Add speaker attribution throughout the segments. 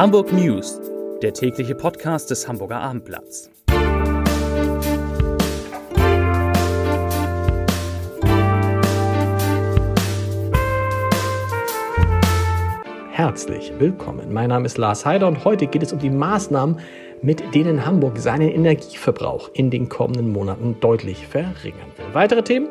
Speaker 1: Hamburg News, der tägliche Podcast des Hamburger Abendblatts.
Speaker 2: Herzlich willkommen. Mein Name ist Lars Heider und heute geht es um die Maßnahmen, mit denen Hamburg seinen Energieverbrauch in den kommenden Monaten deutlich verringern will. Weitere Themen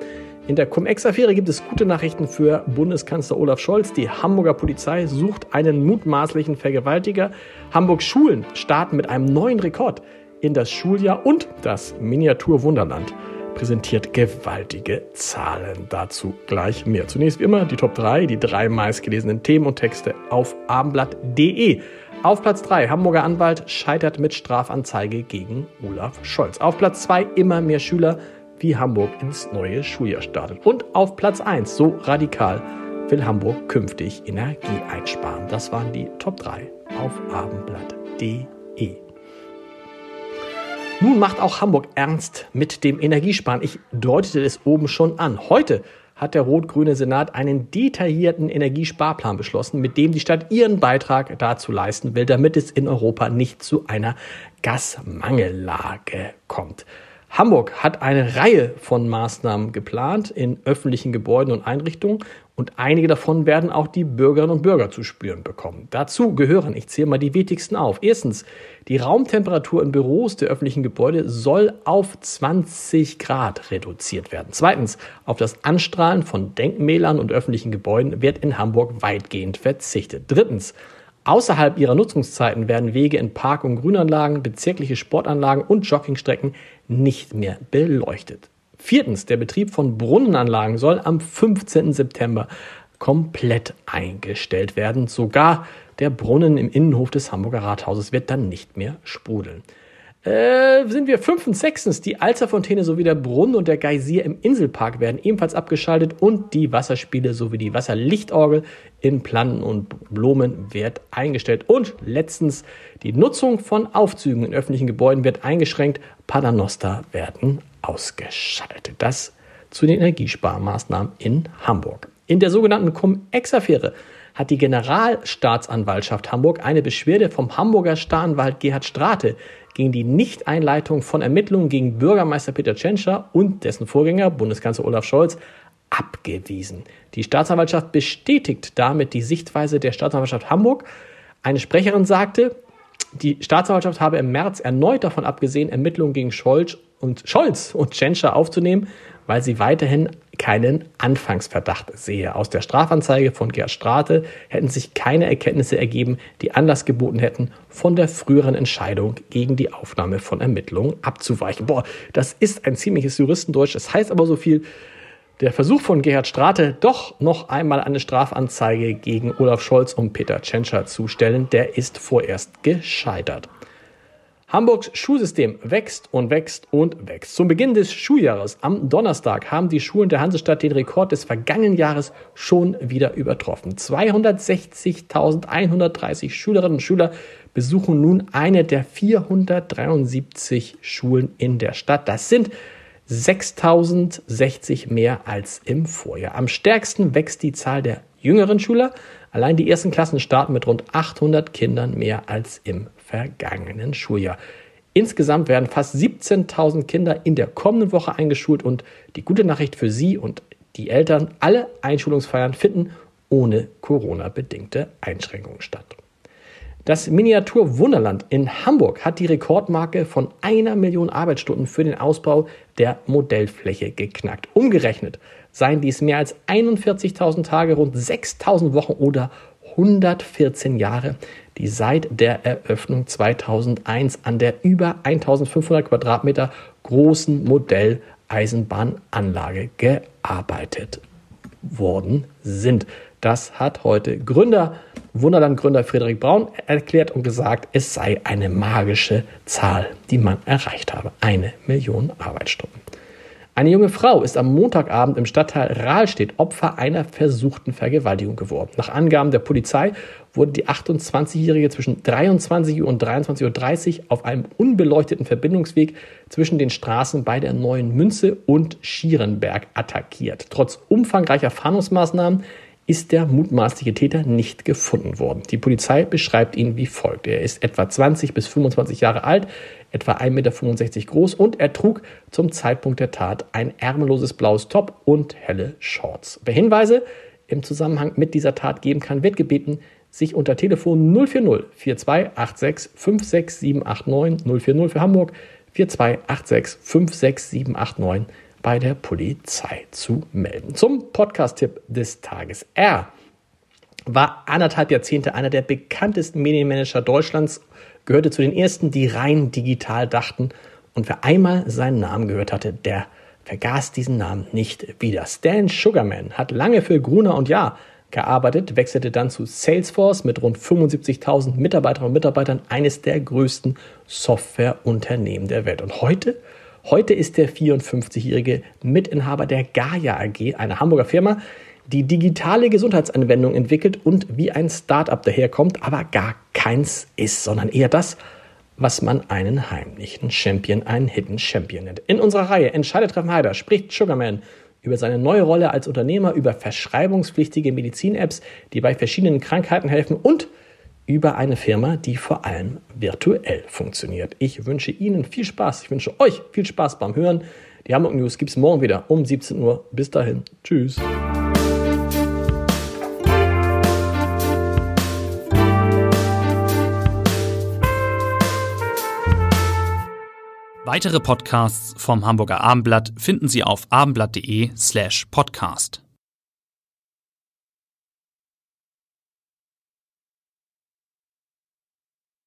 Speaker 2: in der Cum-Ex-Affäre gibt es gute Nachrichten für Bundeskanzler Olaf Scholz. Die Hamburger Polizei sucht einen mutmaßlichen Vergewaltiger. Hamburgs Schulen starten mit einem neuen Rekord in das Schuljahr und das Miniatur-Wunderland präsentiert gewaltige Zahlen. Dazu gleich mehr. Zunächst wie immer die Top 3, die drei meistgelesenen Themen und Texte auf abendblatt.de. Auf Platz 3, Hamburger Anwalt scheitert mit Strafanzeige gegen Olaf Scholz. Auf Platz 2, immer mehr Schüler wie Hamburg ins neue Schuljahr startet. Und auf Platz 1, so radikal will Hamburg künftig Energie einsparen. Das waren die Top 3 auf abendblatt.de. Nun macht auch Hamburg ernst mit dem Energiesparen. Ich deutete es oben schon an. Heute hat der rot-grüne Senat einen detaillierten Energiesparplan beschlossen, mit dem die Stadt ihren Beitrag dazu leisten will, damit es in Europa nicht zu einer Gasmangellage kommt. Hamburg hat eine Reihe von Maßnahmen geplant in öffentlichen Gebäuden und Einrichtungen und einige davon werden auch die Bürgerinnen und Bürger zu spüren bekommen. Dazu gehören, ich zähle mal die wichtigsten auf. Erstens, die Raumtemperatur in Büros der öffentlichen Gebäude soll auf 20 Grad reduziert werden. Zweitens, auf das Anstrahlen von Denkmälern und öffentlichen Gebäuden wird in Hamburg weitgehend verzichtet. Drittens, Außerhalb ihrer Nutzungszeiten werden Wege in Park- und Grünanlagen, bezirkliche Sportanlagen und Joggingstrecken nicht mehr beleuchtet. Viertens, der Betrieb von Brunnenanlagen soll am 15. September komplett eingestellt werden. Sogar der Brunnen im Innenhof des Hamburger Rathauses wird dann nicht mehr sprudeln. Äh, sind wir fünftens, sechstens, die Alzerfontäne sowie der Brunnen und der Geysir im Inselpark werden ebenfalls abgeschaltet und die Wasserspiele sowie die Wasserlichtorgel in Planten und Blumen wird eingestellt. Und letztens, die Nutzung von Aufzügen in öffentlichen Gebäuden wird eingeschränkt, Paternoster werden ausgeschaltet. Das zu den Energiesparmaßnahmen in Hamburg. In der sogenannten Cum-Ex-Affäre hat die Generalstaatsanwaltschaft Hamburg eine Beschwerde vom Hamburger Staranwalt Gerhard Strate gegen die Nichteinleitung von Ermittlungen gegen Bürgermeister Peter Tschentscher und dessen Vorgänger Bundeskanzler Olaf Scholz abgewiesen. Die Staatsanwaltschaft bestätigt damit die Sichtweise der Staatsanwaltschaft Hamburg. Eine Sprecherin sagte, die Staatsanwaltschaft habe im März erneut davon abgesehen, Ermittlungen gegen Scholz und Scholz und Tschentscher aufzunehmen, weil sie weiterhin keinen Anfangsverdacht sehe. Aus der Strafanzeige von Gerd Strate hätten sich keine Erkenntnisse ergeben, die Anlass geboten hätten, von der früheren Entscheidung gegen die Aufnahme von Ermittlungen abzuweichen. Boah, das ist ein ziemliches Juristendeutsch. Das heißt aber so viel, der Versuch von Gerhard Strate, doch noch einmal eine Strafanzeige gegen Olaf Scholz und Peter Tschentscher zu stellen, der ist vorerst gescheitert. Hamburgs Schulsystem wächst und wächst und wächst. Zum Beginn des Schuljahres am Donnerstag haben die Schulen der Hansestadt den Rekord des vergangenen Jahres schon wieder übertroffen. 260.130 Schülerinnen und Schüler besuchen nun eine der 473 Schulen in der Stadt. Das sind 6060 mehr als im Vorjahr. Am stärksten wächst die Zahl der jüngeren Schüler. Allein die ersten Klassen starten mit rund 800 Kindern mehr als im vergangenen Schuljahr. Insgesamt werden fast 17.000 Kinder in der kommenden Woche eingeschult und die gute Nachricht für Sie und die Eltern, alle Einschulungsfeiern finden ohne Corona-bedingte Einschränkungen statt. Das Miniatur Wunderland in Hamburg hat die Rekordmarke von einer Million Arbeitsstunden für den Ausbau der Modellfläche geknackt. Umgerechnet seien dies mehr als 41.000 Tage, rund 6.000 Wochen oder 114 Jahre, die seit der Eröffnung 2001 an der über 1500 Quadratmeter großen Modelleisenbahnanlage gearbeitet worden sind. Das hat heute Gründer, Wunderland-Gründer Friedrich Braun erklärt und gesagt, es sei eine magische Zahl, die man erreicht habe. Eine Million Arbeitsstunden. Eine junge Frau ist am Montagabend im Stadtteil Rahlstedt Opfer einer versuchten Vergewaltigung geworden. Nach Angaben der Polizei wurde die 28-Jährige zwischen 23 Uhr und 23.30 Uhr auf einem unbeleuchteten Verbindungsweg zwischen den Straßen bei der Neuen Münze und Schierenberg attackiert. Trotz umfangreicher Fahndungsmaßnahmen ist der mutmaßliche Täter nicht gefunden worden. Die Polizei beschreibt ihn wie folgt. Er ist etwa 20 bis 25 Jahre alt, etwa 1,65 Meter groß und er trug zum Zeitpunkt der Tat ein ärmelloses blaues Top und helle Shorts. Wer Hinweise im Zusammenhang mit dieser Tat geben kann, wird gebeten, sich unter Telefon 040 4286 56789 040 für Hamburg 4286 56789 bei der Polizei zu melden. Zum Podcast-Tipp des Tages. Er war anderthalb Jahrzehnte einer der bekanntesten Medienmanager Deutschlands, gehörte zu den ersten, die rein digital dachten. Und wer einmal seinen Namen gehört hatte, der vergaß diesen Namen nicht wieder. Stan Sugarman hat lange für Gruner und Ja gearbeitet, wechselte dann zu Salesforce mit rund 75.000 Mitarbeiterinnen und Mitarbeitern, eines der größten Softwareunternehmen der Welt. Und heute Heute ist der 54-jährige Mitinhaber der Gaia AG, einer Hamburger Firma, die digitale Gesundheitsanwendungen entwickelt und wie ein Startup daherkommt, aber gar keins ist, sondern eher das, was man einen heimlichen Champion, einen Hidden Champion nennt. In unserer Reihe Entscheidetreffen Heider spricht Sugarman über seine neue Rolle als Unternehmer, über verschreibungspflichtige Medizin-Apps, die bei verschiedenen Krankheiten helfen und über eine Firma, die vor allem virtuell funktioniert. Ich wünsche Ihnen viel Spaß. Ich wünsche euch viel Spaß beim Hören. Die Hamburg News gibt es morgen wieder um 17 Uhr. Bis dahin. Tschüss.
Speaker 1: Weitere Podcasts vom Hamburger Abendblatt finden Sie auf abendblatt.de slash podcast.